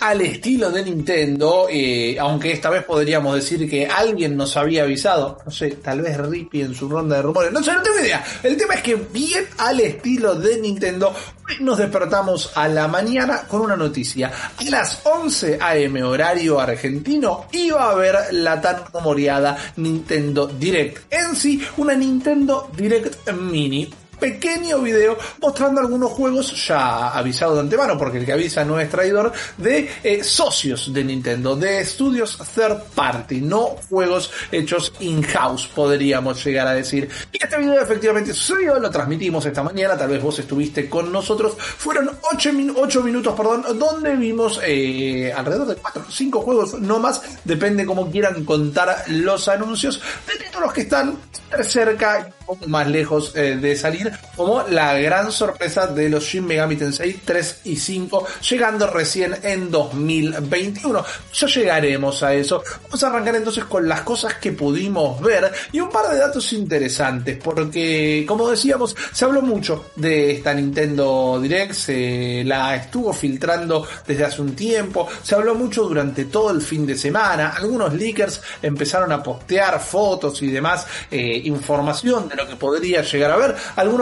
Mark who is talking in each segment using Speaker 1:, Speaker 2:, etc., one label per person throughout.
Speaker 1: Al estilo de Nintendo, eh, aunque esta vez podríamos decir que alguien nos había avisado, no sé, tal vez Rippy en su ronda de rumores, no sé, no tengo idea. El tema es que bien al estilo de Nintendo, nos despertamos a la mañana con una noticia. A las 11 am horario argentino iba a haber la tan rumoreada Nintendo Direct. En sí, una Nintendo Direct Mini pequeño video mostrando algunos juegos ya avisado de antemano, porque el que avisa no es traidor, de eh, socios de Nintendo, de estudios third party, no juegos hechos in-house, podríamos llegar a decir. Y este video efectivamente sucedió, lo transmitimos esta mañana, tal vez vos estuviste con nosotros, fueron 8, minutos, perdón, donde vimos eh, alrededor de 4 o 5 juegos, no más, depende cómo quieran contar los anuncios, de títulos que están cerca y más lejos eh, de salir, como la gran sorpresa de los Shin Megami Tensei 3 y 5, llegando recién en 2021. Ya llegaremos a eso. Vamos a arrancar entonces con las cosas que pudimos ver y un par de datos interesantes, porque como decíamos, se habló mucho de esta Nintendo Direct, se la estuvo filtrando desde hace un tiempo, se habló mucho durante todo el fin de semana, algunos leakers empezaron a postear fotos y demás. Eh, información de lo que podría llegar a ver.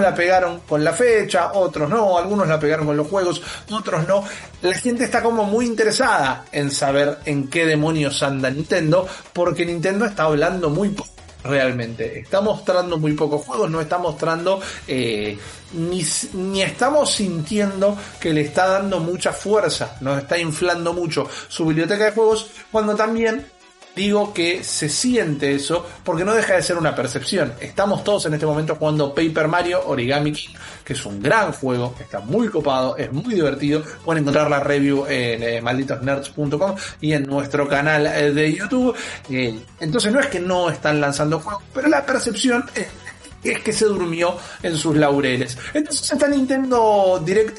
Speaker 1: La pegaron con la fecha, otros no, algunos la pegaron con los juegos, otros no. La gente está como muy interesada en saber en qué demonios anda Nintendo, porque Nintendo está hablando muy poco realmente. Está mostrando muy pocos juegos, no está mostrando eh, ni, ni, estamos sintiendo que le está dando mucha fuerza, nos está inflando mucho su biblioteca de juegos, cuando también digo que se siente eso porque no deja de ser una percepción. Estamos todos en este momento jugando Paper Mario Origami King, que es un gran juego, está muy copado, es muy divertido. Pueden encontrar la review en eh, malditosnerds.com y en nuestro canal eh, de YouTube. Eh, entonces no es que no están lanzando juegos, pero la percepción es que se durmió en sus laureles. Entonces está Nintendo Direct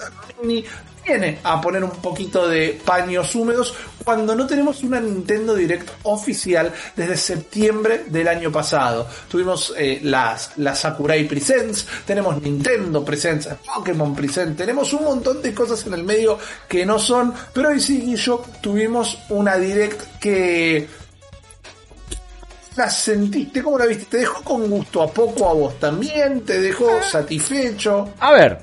Speaker 1: viene a poner un poquito de paños húmedos cuando no tenemos una Nintendo Direct oficial desde septiembre del año pasado. Tuvimos eh, las, las Sakurai Presents, tenemos Nintendo Presents, Pokémon Presents, tenemos un montón de cosas en el medio que no son, pero hoy sí y yo tuvimos una Direct que la sentiste, ¿cómo la viste? ¿Te dejó con gusto a poco a vos también? ¿Te dejó
Speaker 2: Ah.
Speaker 1: satisfecho?
Speaker 2: A ver,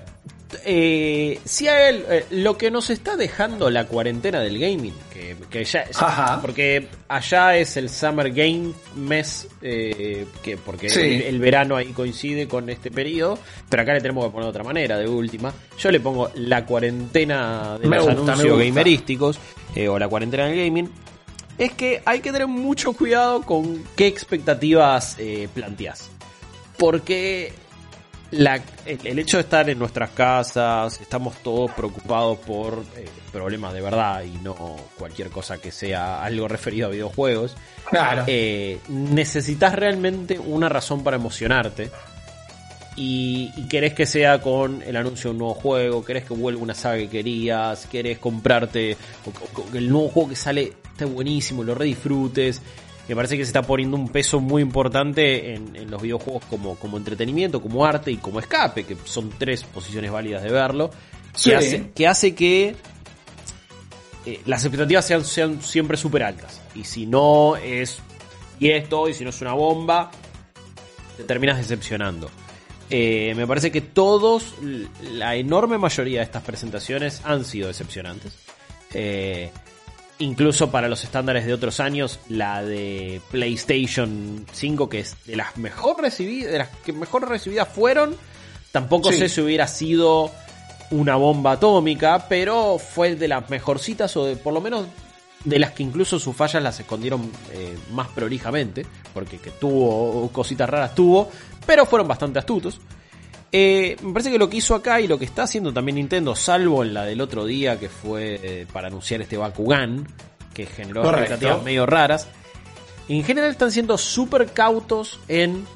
Speaker 2: eh, si a él, eh, lo que nos está dejando la cuarentena del gaming, que, que ya, porque allá es el Summer Game Mes, eh, que porque
Speaker 1: Sí.
Speaker 2: el, el verano ahí coincide con este periodo, pero acá le tenemos que poner de otra manera, de última. Yo le pongo la cuarentena de
Speaker 1: Me
Speaker 2: los
Speaker 1: gusta,
Speaker 2: anuncios gamerísticos, o la cuarentena del gaming. Es que hay que tener mucho cuidado con qué expectativas planteas. Porque la- el, el hecho de estar en nuestras casas, estamos todos preocupados por eh, problemas de verdad y no cualquier cosa que sea algo referido a videojuegos.
Speaker 1: Claro.
Speaker 2: Eh, necesitas realmente una razón para emocionarte. Y, y querés que sea con el anuncio de un nuevo juego, querés que vuelva una saga que querías, querés comprarte o- el nuevo juego que sale esté buenísimo, lo redisfrutes. Me parece que se está poniendo un peso muy importante en, en los videojuegos como, como entretenimiento, como arte y como escape, que son tres posiciones válidas de verlo.
Speaker 1: Sí.
Speaker 2: Que, hace, que hace que eh, las expectativas sean, sean siempre súper altas. Y si no es y esto, y si no es una bomba, te terminas decepcionando. Eh, me parece que todos, la enorme mayoría de estas presentaciones han sido decepcionantes. Eh, incluso para los estándares de otros años, la de PlayStation 5, que es de las mejor recibidas, de las que mejor recibidas fueron, tampoco
Speaker 1: Sí.
Speaker 2: sé si hubiera sido una bomba atómica, pero fue de las mejorcitas o de por lo menos de las que incluso sus fallas las escondieron eh, más prolijamente, porque que tuvo cositas raras tuvo, pero fueron bastante astutos. Eh, me parece que lo que hizo acá y lo que está haciendo también Nintendo, salvo en la del otro día que fue eh, para anunciar este Bakugan, que generó
Speaker 1: Correcto.
Speaker 2: expectativas medio raras, en general están siendo súper cautos en...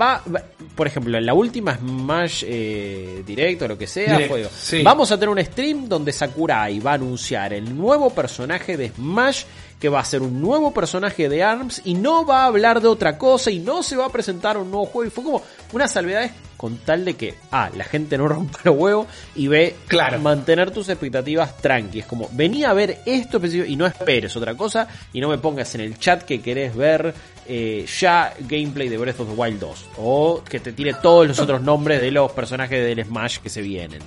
Speaker 2: Va, va- por ejemplo, en la última Smash eh, Direct o lo que sea,
Speaker 1: Direct,
Speaker 2: fue,
Speaker 1: sí.
Speaker 2: vamos a tener un stream donde Sakurai va a anunciar el nuevo personaje de Smash, que va a ser un nuevo personaje de ARMS y no va a hablar de otra cosa y no se va a presentar un nuevo juego. Y fue como una salvedad con tal de que, A, la gente no rompa los huevos y B,
Speaker 1: Claro.
Speaker 2: mantener tus expectativas tranqui. Es como, vení a ver esto específico y no esperes otra cosa y no me pongas en el chat que querés ver eh, ya gameplay de Breath of the Wild 2 o que te tire todos los otros nombres de los personajes del Smash que se vienen.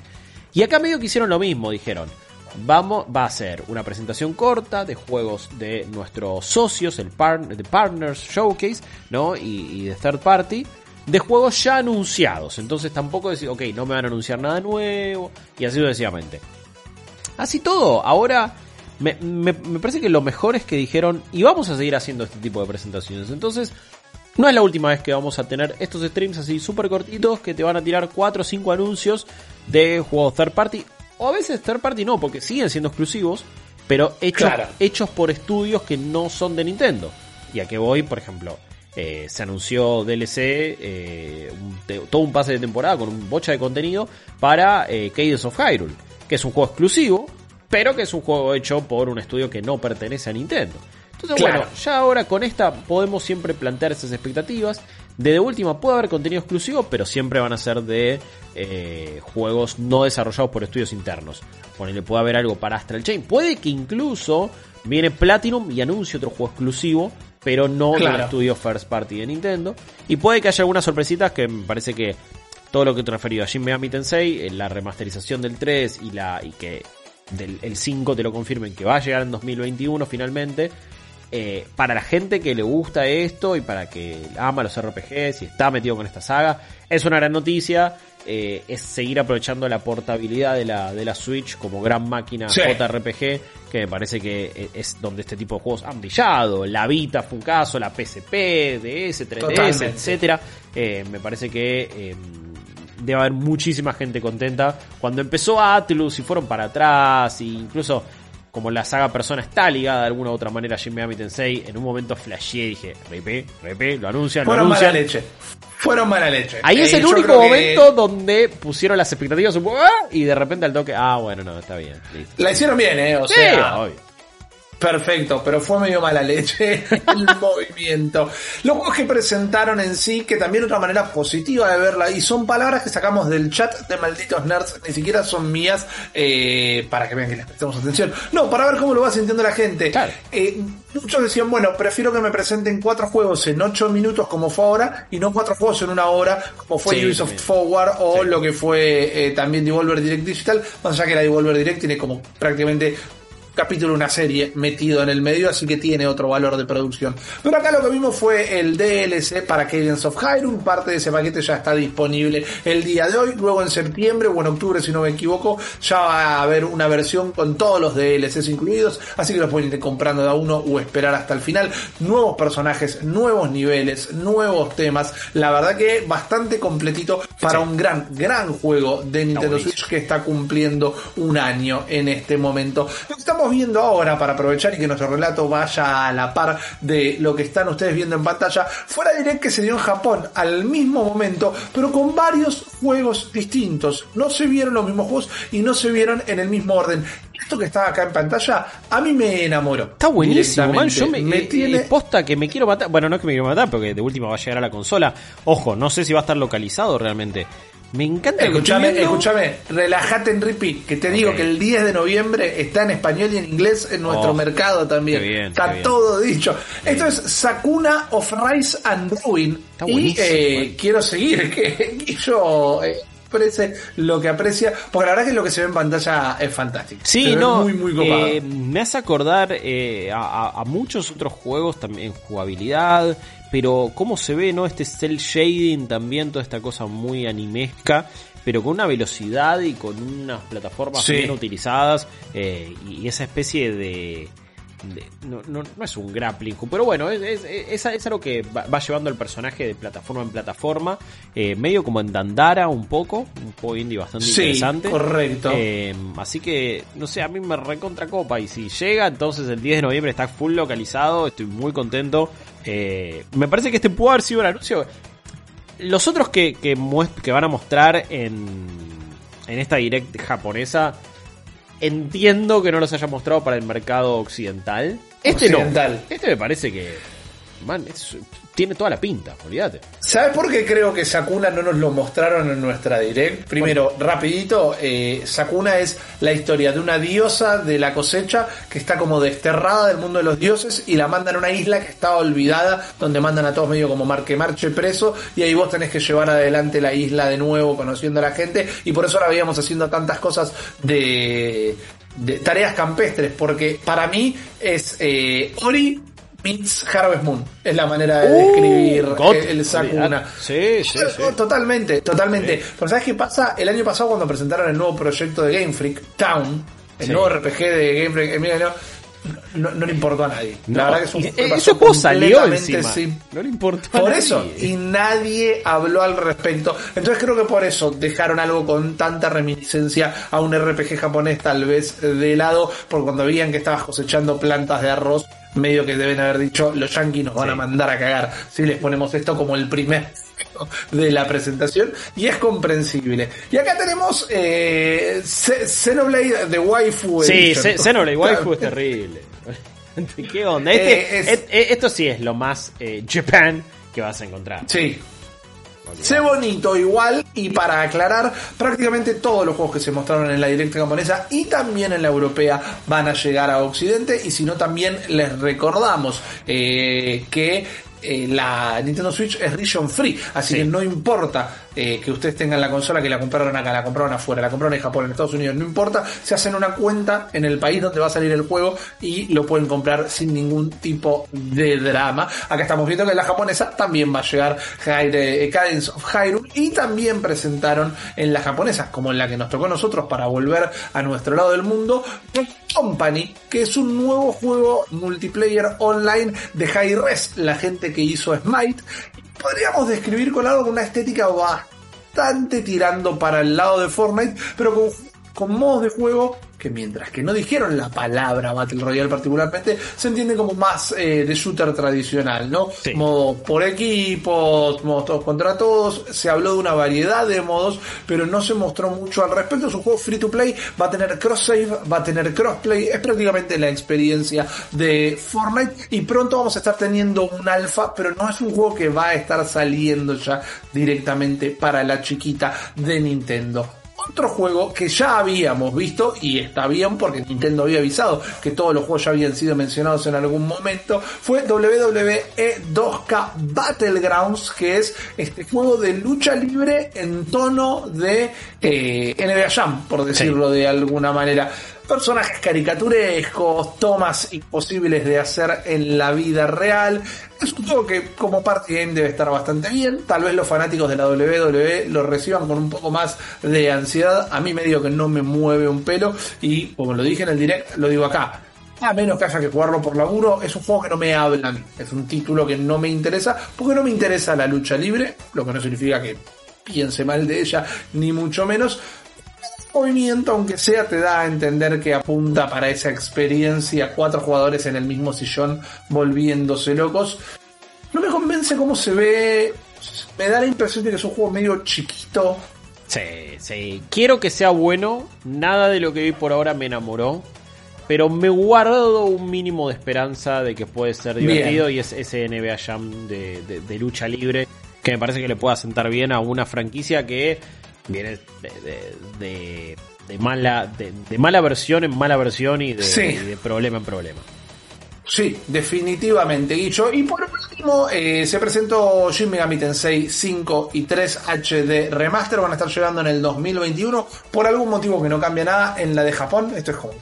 Speaker 2: Y acá medio que hicieron lo mismo, dijeron. Vamos, va a ser una presentación corta de juegos de nuestros socios, el par- de Partners Showcase, ¿no? Y, de Third Party, de juegos ya anunciados. Entonces tampoco decir, ok, no me van a anunciar nada nuevo, y así sucesivamente. Así todo, ahora me, me- me parece que lo mejor es que dijeron, y vamos a seguir haciendo este tipo de presentaciones. Entonces, no es la última vez que vamos a tener estos streams así súper cortitos que te van a tirar 4 o 5 anuncios de juegos third party. O a veces third party no, porque siguen siendo exclusivos, pero hechos,
Speaker 1: Claro.
Speaker 2: hechos por estudios que no son de Nintendo. Y a que voy, por ejemplo, eh, se anunció DLC, eh, un todo un pase de temporada con un bocha de contenido para eh, Cadence of Hyrule, que es un juego exclusivo, pero que es un juego hecho por un estudio que no pertenece a Nintendo. Entonces,
Speaker 1: Claro.
Speaker 2: bueno, ya ahora con esta podemos siempre plantear esas expectativas. De de última puede haber contenido exclusivo, pero siempre van a ser de eh, juegos no desarrollados por estudios internos. Ponele, puede haber algo para Astral Chain. Puede que incluso viene Platinum y anuncie otro juego exclusivo, pero no de un
Speaker 1: Claro.
Speaker 2: estudio first party de Nintendo. Y puede que haya algunas sorpresitas que me parece que todo lo que te referido a Shin Megami Tensei, eh, la remasterización del 3 y la y que del el 5 te lo confirmen que va a llegar en 2021 finalmente. eh, para la gente que le gusta esto y para que ama los RPGs y está metido con esta saga, es una gran noticia. eh, es seguir aprovechando la portabilidad de la, de la Switch como gran máquina
Speaker 1: Sí.
Speaker 2: JRPG, que me parece que eh, es donde este tipo de juegos han brillado. La Vita fue un caso, la PSP, DS, 3DS,
Speaker 1: Totalmente.
Speaker 2: etcétera. Eh, me parece que eh, debe haber muchísima gente contenta. Cuando empezó Atlus y fueron para atrás, e incluso como la saga Persona está ligada de alguna u otra manera a Shin Megami Tensei, en un momento flasheé y dije, repe, repe, lo anuncian, lo
Speaker 1: Fueron mala
Speaker 2: anuncian.
Speaker 1: leche. Fueron mala leche.
Speaker 2: Ahí es
Speaker 1: Eh,
Speaker 2: el único
Speaker 1: que
Speaker 2: momento donde pusieron las expectativas ¡ah! y de repente al toque, ah, bueno, no, está bien, listo.
Speaker 1: La hicieron bien, ¿eh? O
Speaker 2: Sí,
Speaker 1: sea,
Speaker 2: obvio.
Speaker 1: Perfecto, pero fue medio mala leche el movimiento. Los juegos que presentaron en sí, que también otra manera positiva de verla, y son palabras que sacamos del chat de malditos nerds, ni siquiera son mías, eh, para que vean que les prestemos atención. No, para ver cómo lo va sintiendo la gente.
Speaker 2: Claro.
Speaker 1: Eh, muchos decían, bueno, prefiero que me presenten cuatro juegos en ocho minutos como fue ahora, y no cuatro juegos en una hora, como fue
Speaker 2: Sí,
Speaker 1: Ubisoft
Speaker 2: también.
Speaker 1: Forward o
Speaker 2: Sí.
Speaker 1: lo que fue eh, también Devolver Direct Digital, más allá que la Devolver Direct tiene como prácticamente capítulo de una serie metido en el medio, así que tiene otro valor de producción. Pero acá lo que vimos fue el DLC para Cadence of Hyrule, parte de ese paquete ya está disponible el día de hoy, luego en septiembre o en octubre si no me equivoco, ya va a haber una versión con todos los DLCs incluidos, así que los pueden ir comprando de a uno o esperar hasta el final. Nuevos personajes, nuevos niveles, nuevos temas, la verdad que bastante completito para un gran, gran juego de Nintendo. Switch que está cumpliendo un año en este momento. Que estamos viendo ahora, para aprovechar y que nuestro relato vaya a la par de lo que están ustedes viendo en pantalla, fuera direct que se dio en Japón al mismo momento, pero con varios juegos distintos. No se vieron los mismos juegos y no se vieron en el mismo orden. Esto que está acá en pantalla, a mí me enamoró.
Speaker 2: Está buenísimo, man. Yo me,
Speaker 1: Directamente.
Speaker 2: eh,
Speaker 1: tiene...
Speaker 2: eh, posta que me quiero matar. Bueno, no es que me quiero matar, porque de última va a llegar a la consola. Ojo, no sé si va a estar localizado realmente. Me encanta que
Speaker 1: Escúchame, escúchame, relájate en repeat, que te digo que el 10 de noviembre está en español y en inglés en nuestro
Speaker 2: Oh,
Speaker 1: mercado también.
Speaker 2: bien,
Speaker 1: está
Speaker 2: bien.
Speaker 1: todo dicho. Esto es Sakuna of Rise and Ruin.
Speaker 2: Está
Speaker 1: y eh, quiero seguir que Guillo eh, exprese lo que aprecia, porque la verdad que lo que se ve en pantalla es fantástico. Se
Speaker 2: Sí,
Speaker 1: ve
Speaker 2: no.
Speaker 1: Muy, muy copado.
Speaker 2: eh, me hace acordar eh, a, a- muchos otros juegos también jugabilidad. Pero cómo se ve, ¿no? Este cel shading también, toda esta cosa muy animesca. Pero con una velocidad y con unas plataformas
Speaker 1: Sí.
Speaker 2: bien utilizadas. eh, y esa especie de. No, no- no es un grappling hook, pero bueno, es, es, es- es algo que va, va llevando el personaje de plataforma en plataforma, eh, medio como en Dandara un poco, un juego indie bastante
Speaker 1: Sí,
Speaker 2: interesante.
Speaker 1: correcto.
Speaker 2: Eh, así que, no sé, a mí me recontra copa y si llega, entonces el 10 de noviembre está full localizado, estoy muy contento. Eh, me parece que este pudo haber sido el anuncio. Los otros que, que, que van a mostrar en, en esta direct japonesa, entiendo que no los haya mostrado para el mercado occidental. Este
Speaker 1: Occidental.
Speaker 2: no. Este me parece que, man, es- tiene toda la pinta, olvídate.
Speaker 1: ¿Sabes por qué creo que Sakuna no nos lo mostraron en nuestra direct? Primero, rapidito, eh, Sakuna es la historia de una diosa de la cosecha que está como desterrada del mundo de los dioses y la mandan a una isla que estaba olvidada, donde mandan a todos medio como marque marche preso y ahí vos tenés que llevar adelante la isla de nuevo, conociendo a la gente y por eso la veíamos haciendo tantas cosas de, de tareas campestres, porque para mí es eh, Ori meets Harvest Moon, es la manera de describir
Speaker 2: Uh,
Speaker 1: el, el Sakuna.
Speaker 2: olvidate. Sí, sí, sí.
Speaker 1: Totalmente, totalmente. Pero ¿sabes qué pasa? El año pasado cuando presentaron el nuevo proyecto de Game Freak, Town, el
Speaker 2: Sí.
Speaker 1: nuevo RPG de Game Freak, eh, mira, no, no, le importó a nadie. La verdad que es un que
Speaker 2: ese juego salió encima.
Speaker 1: sin-
Speaker 2: No le importó a
Speaker 1: por
Speaker 2: nadie.
Speaker 1: eso, y nadie habló al respecto. Entonces creo que por eso dejaron algo con tanta reminiscencia a un RPG japonés tal vez de lado, porque cuando veían que estabas cosechando plantas de arroz, medio que deben haber dicho, los yankees nos van
Speaker 2: Sí.
Speaker 1: a mandar a cagar si les ponemos esto como el primer de la presentación y es comprensible. Y acá tenemos eh, Xenoblade de Waifu
Speaker 2: Sí, Xenoblade Waifu es terrible. ¿Qué onda? Este-
Speaker 1: Eh, es-
Speaker 2: et- eh, esto sí es lo más eh, Japan que vas a encontrar.
Speaker 1: Sí. Sé bonito igual y para aclarar, prácticamente todos los juegos que se mostraron en la directa japonesa y también en la europea van a llegar a Occidente y si no también les recordamos eh, que eh, la Nintendo Switch es region free, así
Speaker 2: Sí.
Speaker 1: que no importa eh, que ustedes tengan la consola, que la compraron acá, la compraron afuera, la compraron en Japón, en Estados Unidos, no importa, se hacen una cuenta en el país donde va a salir el juego y lo pueden comprar sin ningún tipo de drama. Acá estamos viendo que en la japonesa también va a llegar Hyde- eh, Cadence of Hyrule y también presentaron en la japonesa, como en la que nos tocó a nosotros para volver a nuestro lado del mundo, The Company, que es un nuevo juego multiplayer online de high res, la gente que hizo Smite. Podríamos describir con algo con una estética bastante tirando para el lado de Fortnite, pero con, con modos de juego que mientras que no dijeron la palabra Battle Royale particularmente, se entiende como más eh, de shooter tradicional, ¿no?
Speaker 2: Sí.
Speaker 1: Modo por equipos, modos todos contra todos, se habló de una variedad de modos, pero no se mostró mucho al respecto. Es un juego free to play, va a tener cross save, va a tener crossplay, es prácticamente la experiencia de Fortnite y pronto vamos a estar teniendo un alfa, pero no es un juego que va a estar saliendo ya directamente para la chiquita de Nintendo. Otro juego que ya habíamos visto, y está bien porque Nintendo había avisado que todos los juegos ya habían sido mencionados en algún momento, fue WWE 2K Battlegrounds, que es este juego de lucha libre en tono de eh, NBA Jam, por decirlo de alguna manera. Personajes caricaturescos, tomas imposibles de hacer en la vida real. Es un juego que como party game debe estar bastante bien. Tal vez los fanáticos de la WWE lo reciban con un poco más de ansiedad. A mí medio que no me mueve un pelo. Y como lo dije en el direct, lo digo acá. A menos que haya que jugarlo por laburo, es un juego que no me habla a mí. Es un título que no me interesa, porque no me interesa la lucha libre, lo que no significa que piense mal de ella, ni mucho menos movimiento, aunque sea, te da a entender que apunta para esa experiencia, cuatro jugadores en el mismo sillón volviéndose locos. No me convence cómo se ve, me da la impresión de que es un juego medio chiquito.
Speaker 2: Sí, sí. Quiero que sea bueno. Nada de lo que vi por ahora me enamoró. Pero me guardo un mínimo de esperanza de que puede ser
Speaker 1: Bien.
Speaker 2: divertido. Y es ese NBA Jam de, de- de lucha libre. Que me parece que le pueda sentar bien a una franquicia que viene de, de- de- de mala, de, mala versión en mala versión y de,
Speaker 1: Sí.
Speaker 2: y de problema en problema.
Speaker 1: Sí, definitivamente, Guicho. Y por último, eh, se presentó Shin Megami Tensei 5 y 3 HD Remaster. Van a estar llegando en el 2021. Por algún motivo que no cambia nada en la de Japón. Esto es como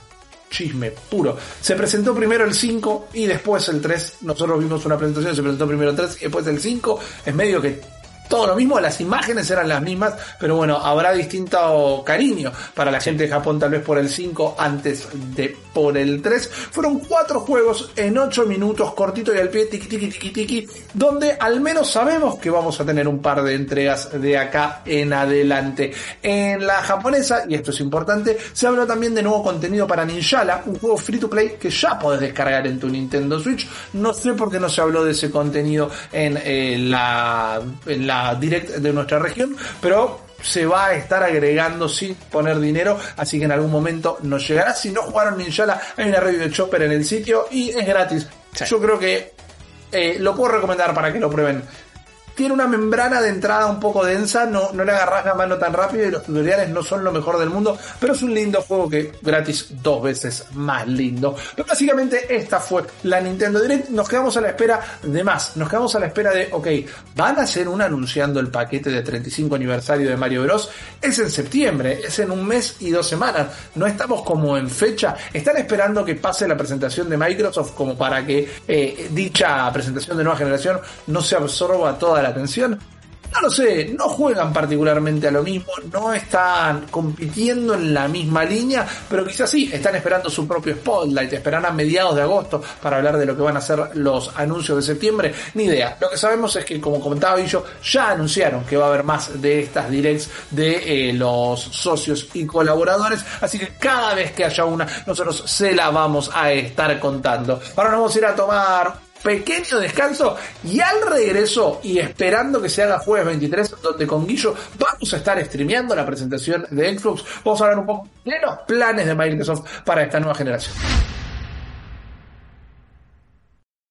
Speaker 1: chisme puro. Se presentó primero el 5 y después el 3. Nosotros vimos una presentación, se presentó primero el 3 y después el 5. Es medio que todo lo mismo, las imágenes eran las mismas, pero bueno, habrá distinto cariño para la gente de Japón, tal vez por el 5 antes de por el 3. Fueron cuatro juegos en 8 minutos, cortito y al pie, tiki tiki tiki tiki, donde al menos sabemos que vamos a tener un par de entregas de acá en adelante. En la japonesa, y esto es importante, se habló también de nuevo contenido para Ninjala, un juego free to play que ya podés descargar en tu Nintendo Switch. No sé por qué no se habló de ese contenido en, eh, la, en la direct de nuestra región, pero se va a estar agregando sin poner dinero, así que en algún momento nos llegará. Si no jugaron Ninjala, hay una review de Chopper en el sitio y es gratis. Yo creo que eh, lo puedo recomendar para que lo prueben tiene una membrana de entrada un poco densa, no, no le agarras la mano tan rápido y los tutoriales no son lo mejor del mundo, pero es un lindo juego que gratis dos veces más lindo. Pero básicamente esta fue la Nintendo Direct, nos quedamos a la espera de más, nos quedamos a la espera de, ok, van a hacer un anunciando el paquete de 35 aniversario de Mario Bros. Es en septiembre, es en un mes y dos semanas, no estamos como en fecha, están esperando que pase la presentación de Microsoft como para que eh, dicha presentación de nueva generación no se absorba toda la atención. No lo sé, no juegan particularmente a lo mismo, no están compitiendo en la misma línea, pero quizás sí, están esperando su propio spotlight, esperan a mediados de agosto para hablar de lo que van a ser los anuncios de septiembre, ni idea. Lo que sabemos es que, como comentaba yo, ya anunciaron que va a haber más de estas directs de eh, los socios y colaboradores, así que cada vez que haya una, nosotros se la vamos a estar contando. Ahora nos vamos a ir a tomar pequeño descanso y al regreso y esperando que se haga jueves 23 donde con Guillo vamos a estar streameando la presentación de Xbox vamos a hablar un poco de los planes de Microsoft para esta nueva generación